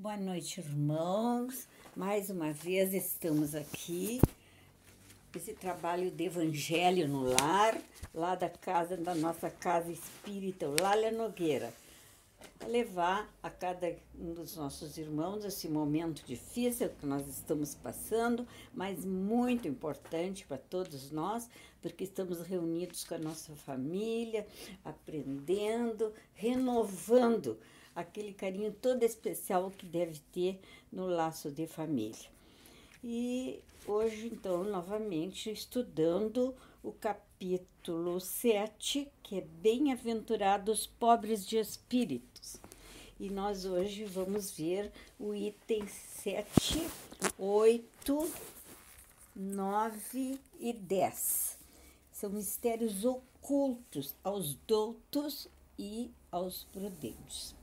Boa noite, irmãos. Mais uma vez estamos aqui. Esse trabalho de evangelho no lar, lá da casa, da nossa casa espírita, Lália Nogueira, para levar a cada um dos nossos irmãos esse momento difícil que nós estamos passando, mas muito importante para todos nós, porque estamos reunidos com a nossa família, aprendendo, renovando aquele carinho todo especial que deve ter no laço de família. E hoje, então, novamente estudando o capítulo 7, que é Bem-aventurados pobres de espíritos. E nós hoje vamos ver o item 7, 8, 9 e 10. São mistérios ocultos aos doutos e aos prudentes.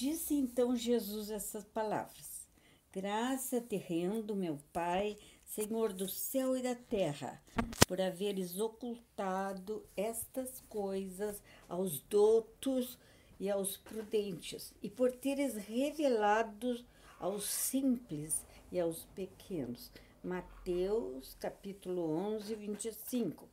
Disse então Jesus essas palavras: Graça te rendo, meu Pai, Senhor do céu e da terra, por haveres ocultado estas coisas aos doutos e aos prudentes, e por teres revelado aos simples e aos pequenos. Mateus capítulo 11, 25.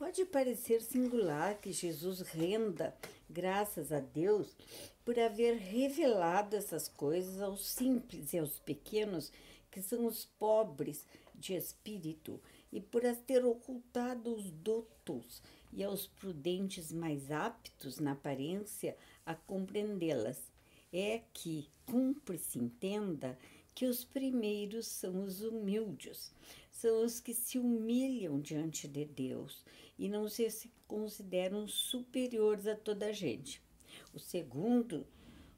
Pode parecer singular que Jesus renda graças a Deus por haver revelado essas coisas aos simples e aos pequenos, que são os pobres de espírito, e por as ter ocultado os doutos e aos prudentes mais aptos na aparência a compreendê-las. É que cumpre-se entenda que os primeiros são os humildes, são os que se humilham diante de Deus e não se consideram superiores a toda a gente. O segundo,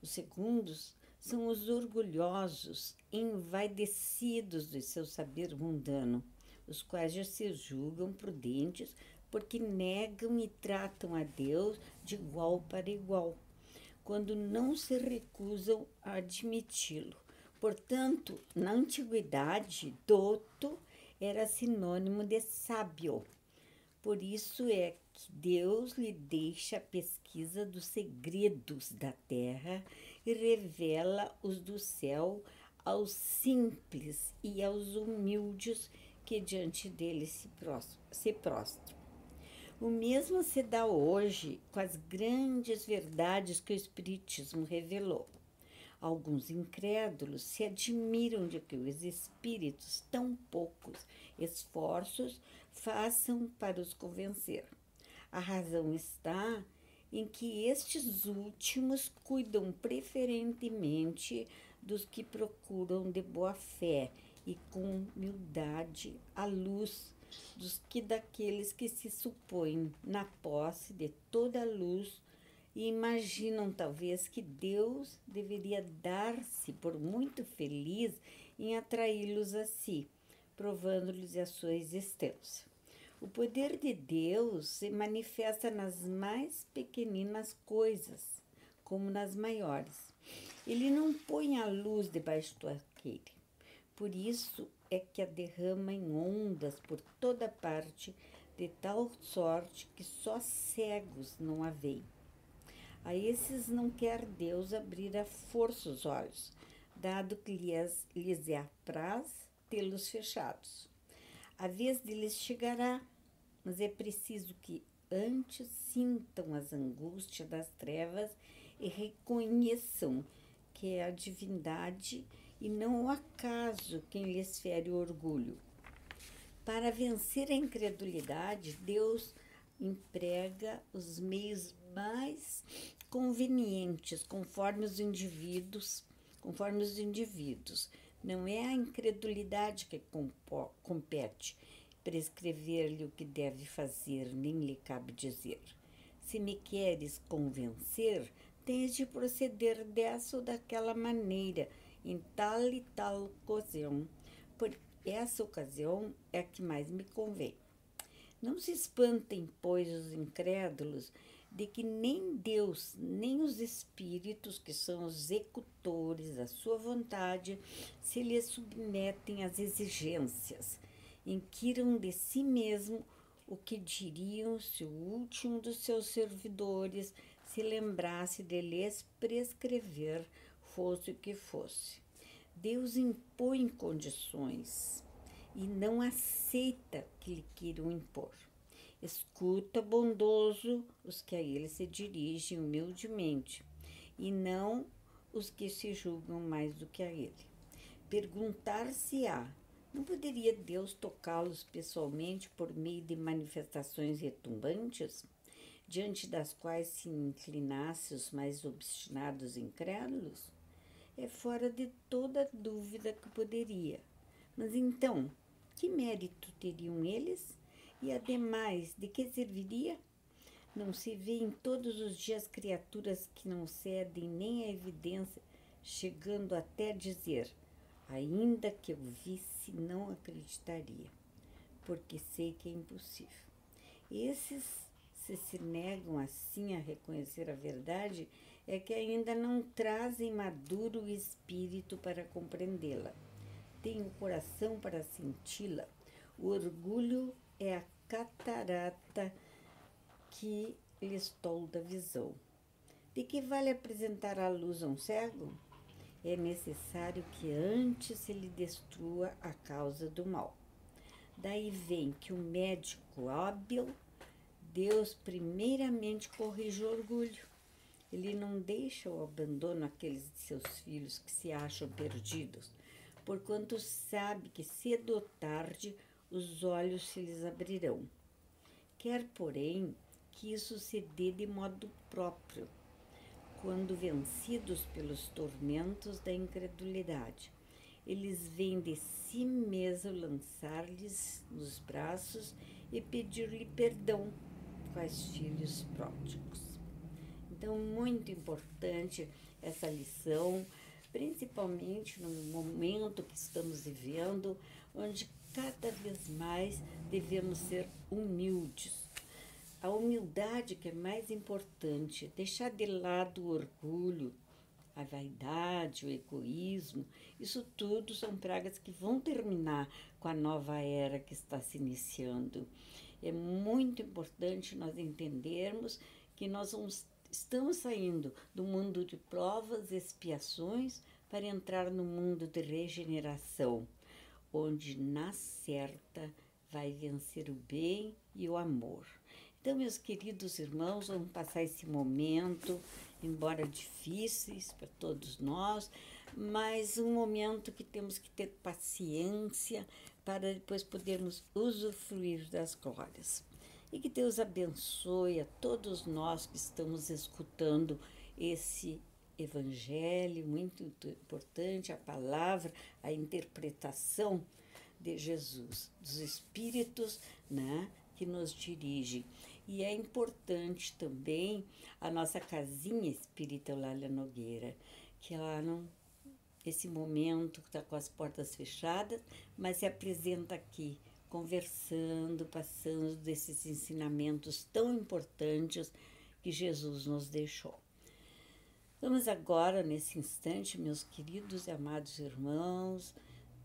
os segundos são os orgulhosos, envaidecidos do seu saber mundano, os quais já se julgam prudentes porque negam e tratam a Deus de igual para igual, quando não se recusam a admiti-lo. Portanto, na antiguidade, doto era sinônimo de sábio. Por isso é que Deus lhe deixa a pesquisa dos segredos da terra e revela os do céu aos simples e aos humildes que diante dele se prostram. O mesmo se dá hoje com as grandes verdades que o Espiritismo revelou. Alguns incrédulos se admiram de que os espíritos, tão poucos esforços, façam para os convencer. A razão está em que estes últimos cuidam preferentemente dos que procuram de boa fé e com humildade a luz dos que daqueles que se supõem na posse de toda a luz e imaginam talvez que Deus deveria dar-se por muito feliz em atraí-los a si, provando-lhes a sua existência. O poder de Deus se manifesta nas mais pequeninas coisas, como nas maiores. Ele não põe a luz debaixo do arqueire. Por isso é que a derrama em ondas por toda parte, de tal sorte que só cegos não a veem. A esses não quer Deus abrir a força os olhos, dado que lhes, lhes é apraz tê-los fechados. A vez deles chegará, mas é preciso que antes sintam as angústias das trevas e reconheçam que é a divindade e não o acaso quem lhes fere o orgulho. Para vencer a incredulidade, Deus emprega os meios mais convenientes conforme os indivíduos, conforme os indivíduos. Não é a incredulidade que compete prescrever-lhe o que deve fazer, nem lhe cabe dizer. Se me queres convencer, tens de proceder dessa ou daquela maneira, em tal e tal ocasião. Por essa ocasião é a que mais me convém. Não se espantem, pois, os incrédulos de que nem Deus, nem os espíritos, que são os executores da sua vontade, se lhes submetem às exigências. Inquiram de si mesmo o que diriam se o último dos seus servidores se lembrasse de lhes prescrever fosse o que fosse. Deus impõe condições e não aceita que lhe queiram impor. Escuta bondoso os que a ele se dirigem humildemente, e não os que se julgam mais do que a ele. Perguntar-se-á: não poderia Deus tocá-los pessoalmente por meio de manifestações retumbantes, diante das quais se inclinasse os mais obstinados incrédulos? É fora de toda dúvida que poderia. Mas então, que mérito teriam eles? E ademais, de que serviria? Não se vê em todos os dias criaturas que não cedem nem a evidência, chegando até dizer: ainda que eu visse, não acreditaria, porque sei que é impossível. Esses, se se negam assim a reconhecer a verdade, é que ainda não trazem maduro o espírito para compreendê-la. Têm o coração para senti-la. O orgulho é a catarata que lhes tolda a visão. De que vale apresentar à luz a um cego? É necessário que antes se lhe destrua a causa do mal. Daí vem que o médico hábil, Deus primeiramente corrige o orgulho. Ele não deixa o abandono àqueles de seus filhos que se acham perdidos, porquanto sabe que cedo ou tarde os olhos se lhes abrirão. Quer, porém, que isso se dê de modo próprio, quando vencidos pelos tormentos da incredulidade. Eles vêm de si mesmo lançar-lhes nos braços e pedir-lhe perdão, quais filhos pródigos. Então, muito importante essa lição, principalmente no momento que estamos vivendo, onde cada vez mais devemos ser humildes. A humildade que é mais importante, deixar de lado o orgulho, a vaidade, o egoísmo, isso tudo são pragas que vão terminar com a nova era que está se iniciando. É muito importante nós entendermos que nós vamos, estamos saindo do mundo de provas e expiações para entrar no mundo de regeneração onde na certa vai vencer o bem e o amor. Então, meus queridos irmãos, vamos passar esse momento, embora difíceis para todos nós, mas um momento que temos que ter paciência para depois podermos usufruir das glórias. E que Deus abençoe a todos nós que estamos escutando esse evangelho, muito importante, a palavra, a interpretação de Jesus, dos Espíritos né, que nos dirigem. E é importante também a nossa casinha espírita Lália Nogueira, que ela não. Esse momento está com as portas fechadas, mas se apresenta aqui, conversando, passando desses ensinamentos tão importantes que Jesus nos deixou. Vamos agora, nesse instante, meus queridos e amados irmãos,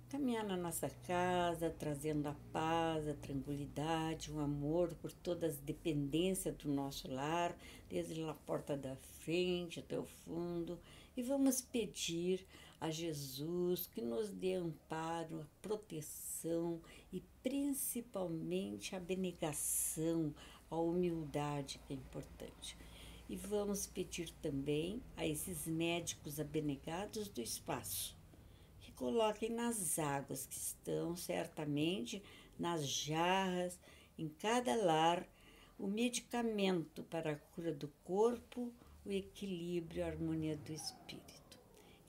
caminhar na nossa casa, trazendo a paz, a tranquilidade, o amor por todas as dependências do nosso lar, desde a porta da frente até o fundo, e vamos pedir a Jesus que nos dê amparo, proteção e principalmente a abnegação, a humildade que é importante. E vamos pedir também a esses médicos abnegados do espaço que coloquem nas águas que estão certamente nas jarras, em cada lar, o medicamento para a cura do corpo, o equilíbrio e a harmonia do espírito.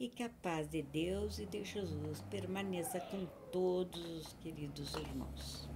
E que a paz de Deus e de Jesus permaneça com todos os queridos irmãos.